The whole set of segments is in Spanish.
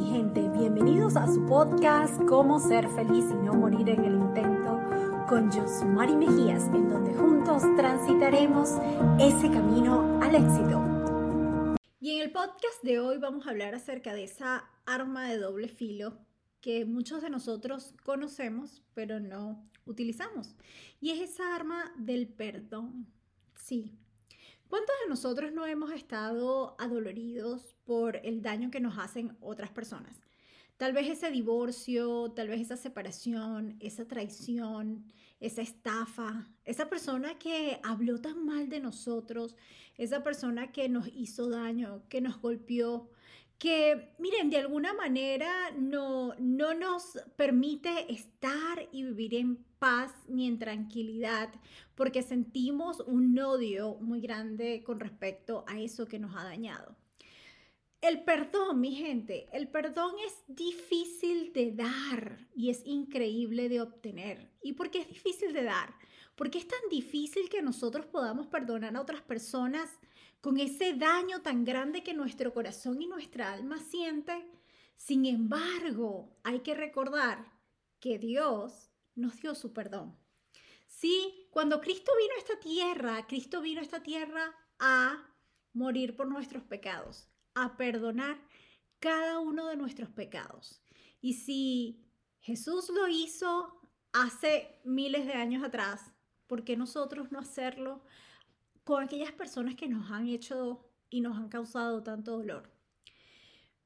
mi gente, bienvenidos a su podcast Cómo ser feliz y no morir en el intento con Josmari Mejías, en donde juntos transitaremos ese camino al éxito. Y en el podcast de hoy vamos a hablar acerca de esa arma de doble filo que muchos de nosotros conocemos pero no utilizamos. Y es esa arma del perdón. Sí, ¿Cuántos de nosotros no hemos estado adoloridos por el daño que nos hacen otras personas? Tal vez ese divorcio, tal vez esa separación, esa traición, esa estafa, esa persona que habló tan mal de nosotros, esa persona que nos hizo daño, que nos golpeó, que, miren, de alguna manera no, no nos permite estar y vivir en paz ni en tranquilidad, porque sentimos un odio muy grande con respecto a eso que nos ha dañado. El perdón, mi gente, el perdón es difícil de dar y es increíble de obtener. ¿Y por qué es difícil de dar? Porque es tan difícil que nosotros podamos perdonar a otras personas con ese daño tan grande que nuestro corazón y nuestra alma siente. Sin embargo, hay que recordar que Dios nos dio su perdón. Sí, cuando Cristo vino a esta tierra, Cristo vino a esta tierra a morir por nuestros pecados, a perdonar cada uno de nuestros pecados. Y si Jesús lo hizo hace miles de años atrás, ¿por qué nosotros no hacerlo con aquellas personas que nos han hecho y nos han causado tanto dolor.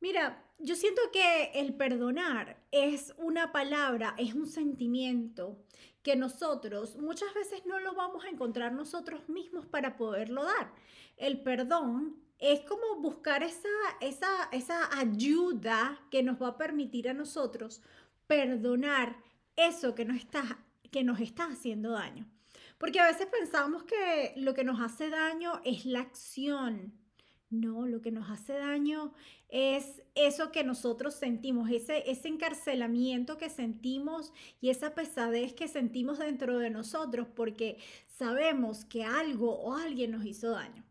Mira, yo siento que el perdonar es una palabra, es un sentimiento que nosotros muchas veces no lo vamos a encontrar nosotros mismos para poderlo dar. El perdón es como buscar esa, esa, esa ayuda que nos va a permitir a nosotros perdonar eso que nos está, que nos está haciendo daño. Porque a veces pensamos que lo que nos hace daño es la acción. No, lo que nos hace daño es eso que nosotros sentimos, ese, ese encarcelamiento que sentimos y esa pesadez que sentimos dentro de nosotros porque sabemos que algo o alguien nos hizo daño.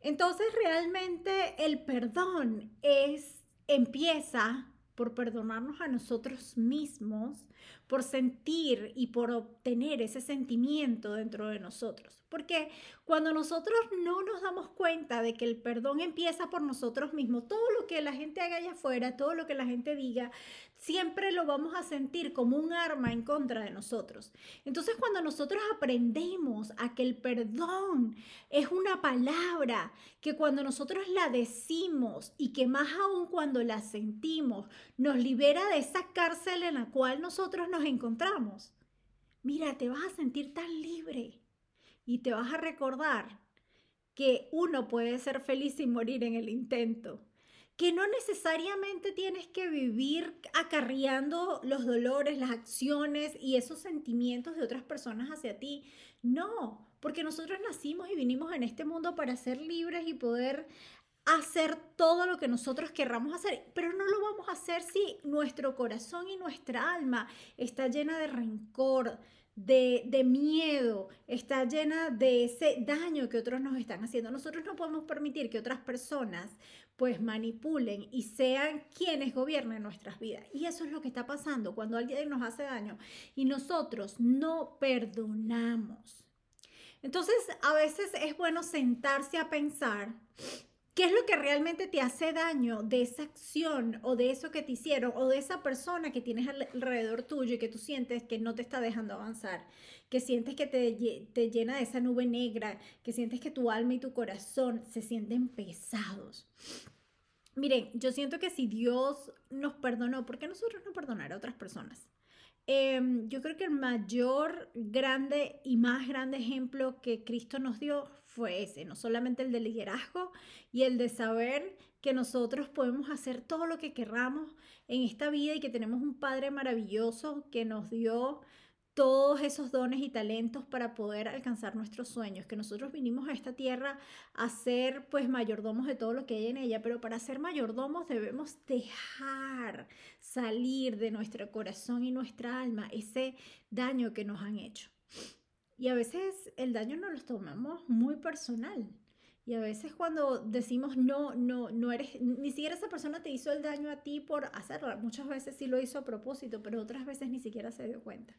Entonces realmente el perdón es, empieza por perdonarnos a nosotros mismos, por sentir y por obtener ese sentimiento dentro de nosotros. Porque cuando nosotros no nos damos cuenta de que el perdón empieza por nosotros mismos, todo lo que la gente haga allá afuera, todo lo que la gente diga, siempre lo vamos a sentir como un arma en contra de nosotros. Entonces cuando nosotros aprendemos a que el perdón es una palabra que cuando nosotros la decimos y que más aún cuando la sentimos, nos libera de esa cárcel en la cual nosotros nos encontramos. Mira, te vas a sentir tan libre y te vas a recordar que uno puede ser feliz y morir en el intento, que no necesariamente tienes que vivir acarreando los dolores, las acciones y esos sentimientos de otras personas hacia ti. No, porque nosotros nacimos y vinimos en este mundo para ser libres y poder hacer todo lo que nosotros querramos hacer, pero no lo vamos a hacer si nuestro corazón y nuestra alma está llena de rencor, de, miedo, está llena de ese daño que otros nos están haciendo. Nosotros no podemos permitir que otras personas pues manipulen y sean quienes gobiernen nuestras vidas. Y eso es lo que está pasando cuando alguien nos hace daño y nosotros no perdonamos. Entonces, a veces es bueno sentarse a pensar ¿Qué es lo que realmente te hace daño de esa acción o de eso que te hicieron o de esa persona que tienes alrededor tuyo y que tú sientes que no te está dejando avanzar? Que sientes que te, te llena de esa nube negra, que sientes que tu alma y tu corazón se sienten pesados. Miren, yo siento que si Dios nos perdonó, ¿por qué nosotros no perdonar a otras personas? Em, yo creo que el mayor, grande y más grande ejemplo que Cristo nos dio fue ese, no solamente el de liderazgo y el de saber que nosotros podemos hacer todo lo que querramos en esta vida y que tenemos un Padre maravilloso que nos dio todos esos dones y talentos para poder alcanzar nuestros sueños, que nosotros vinimos a esta tierra a ser pues mayordomos de todo lo que hay en ella, pero para ser mayordomos debemos dejar salir de nuestro corazón y nuestra alma ese daño que nos han hecho. Y a veces el daño no lo tomamos muy personal. Y a veces cuando decimos no, no, no eres, ni siquiera esa persona te hizo el daño a ti por hacerlo. Muchas veces sí lo hizo a propósito, pero otras veces ni siquiera se dio cuenta.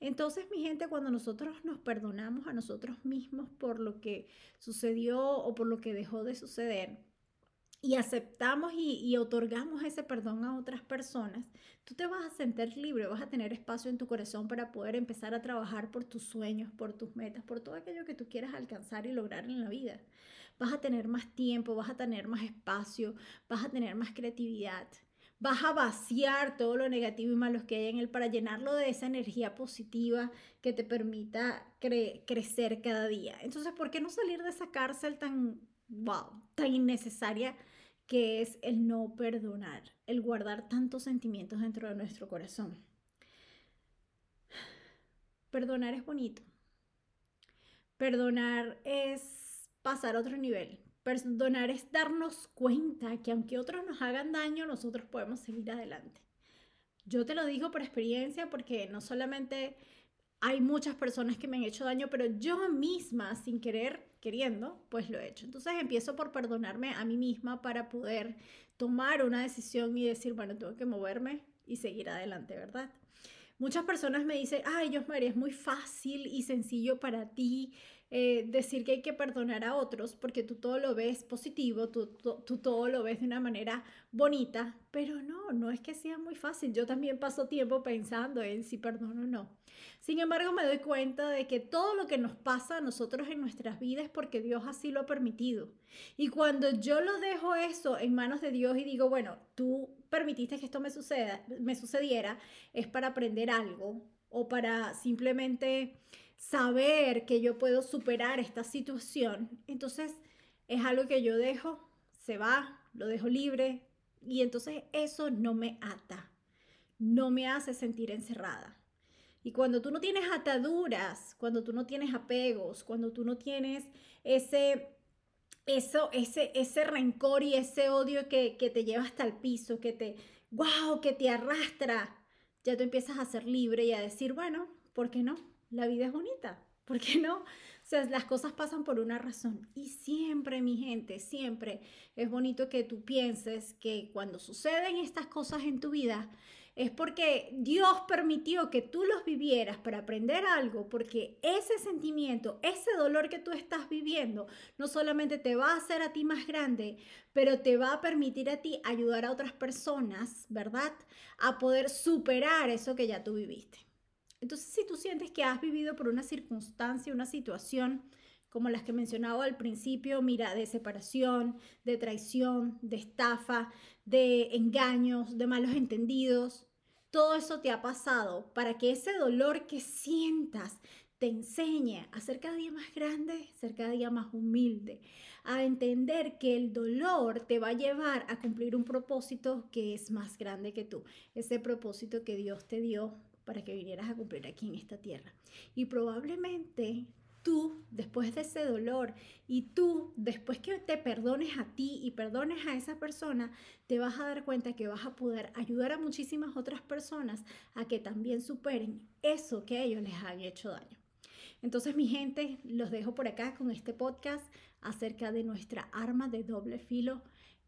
Entonces, mi gente, cuando nosotros nos perdonamos a nosotros mismos por lo que sucedió o por lo que dejó de suceder, y aceptamos y, otorgamos ese perdón a otras personas, tú te vas a sentir libre, vas a tener espacio en tu corazón para poder empezar a trabajar por tus sueños, por tus metas, por todo aquello que tú quieras alcanzar y lograr en la vida. Vas a tener más tiempo, vas a tener más espacio, vas a tener más creatividad. Vas a vaciar todo lo negativo y malo que hay en él para llenarlo de esa energía positiva que te permita crecer cada día. Entonces, ¿por qué no salir de esa cárcel tan, wow, tan innecesaria? Que es el no perdonar, el guardar tantos sentimientos dentro de nuestro corazón. Perdonar es bonito. Perdonar es pasar a otro nivel. Perdonar es darnos cuenta que aunque otros nos hagan daño, nosotros podemos seguir adelante. Yo te lo digo por experiencia porque no solamente hay muchas personas que me han hecho daño, pero yo misma, sin querer, queriendo, pues lo he hecho. Entonces empiezo por perdonarme a mí misma para poder tomar una decisión y decir, bueno, tengo que moverme y seguir adelante, ¿verdad? Muchas personas me dicen, ay, Dios María, es muy fácil y sencillo para ti eh, decir que hay que perdonar a otros porque tú todo lo ves positivo, tú, tú, todo lo ves de una manera bonita, pero no, no es que sea muy fácil. Yo también paso tiempo pensando en si perdono o no. Sin embargo, me doy cuenta de que todo lo que nos pasa a nosotros en nuestras vidas es porque Dios así lo ha permitido. Y cuando yo lo dejo eso en manos de Dios y digo, bueno, tú permitiste que esto me, suceda, me sucediera, es para aprender algo o para simplemente saber que yo puedo superar esta situación, entonces es algo que yo dejo, se va, lo dejo libre y entonces eso no me ata, no me hace sentir encerrada. Y cuando tú no tienes ataduras, cuando tú no tienes apegos, cuando tú no tienes ese, eso, ese, ese rencor y ese odio que, que te lleva hasta el piso, que te, wow, que te arrastra, ya tú empiezas a ser libre y a decir, bueno, ¿por qué no? la vida es bonita. ¿Por qué no? O sea, las cosas pasan por una razón. Y siempre, mi gente, siempre es bonito que tú pienses que cuando suceden estas cosas en tu vida, es porque Dios permitió que tú los vivieras para aprender algo, porque ese sentimiento, ese dolor que tú estás viviendo, no solamente te va a hacer a ti más grande, pero te va a permitir a ti ayudar a otras personas, ¿verdad? A poder superar eso que ya tú viviste. Entonces, si tú sientes que has vivido por una circunstancia, una situación como las que mencionaba al principio, mira, de separación, de traición, de estafa, de engaños, de malos entendidos, todo eso te ha pasado para que ese dolor que sientas te enseñe a ser cada día más grande, ser cada día más humilde, a entender que el dolor te va a llevar a cumplir un propósito que es más grande que tú, ese propósito que Dios te dio para que vinieras a cumplir aquí en esta tierra. Y probablemente tú, después de ese dolor, y tú, después que te perdones a ti y perdones a esa persona, te vas a dar cuenta que vas a poder ayudar a muchísimas otras personas a que también superen eso que ellos les han hecho daño. Entonces, mi gente, los dejo por acá con este podcast acerca de nuestra arma de doble filo,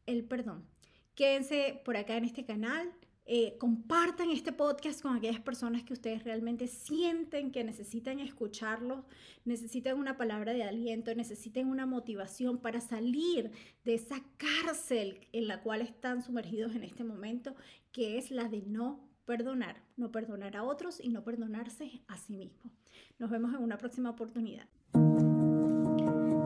el perdón. Quédense por acá en este canal. Eh, compartan este podcast con aquellas personas que ustedes realmente sienten que necesitan escucharlo, necesitan una palabra de aliento, necesitan una motivación para salir de esa cárcel en la cual están sumergidos en este momento, que es la de no perdonar, no perdonar a otros y no perdonarse a sí mismo. Nos vemos en una próxima oportunidad.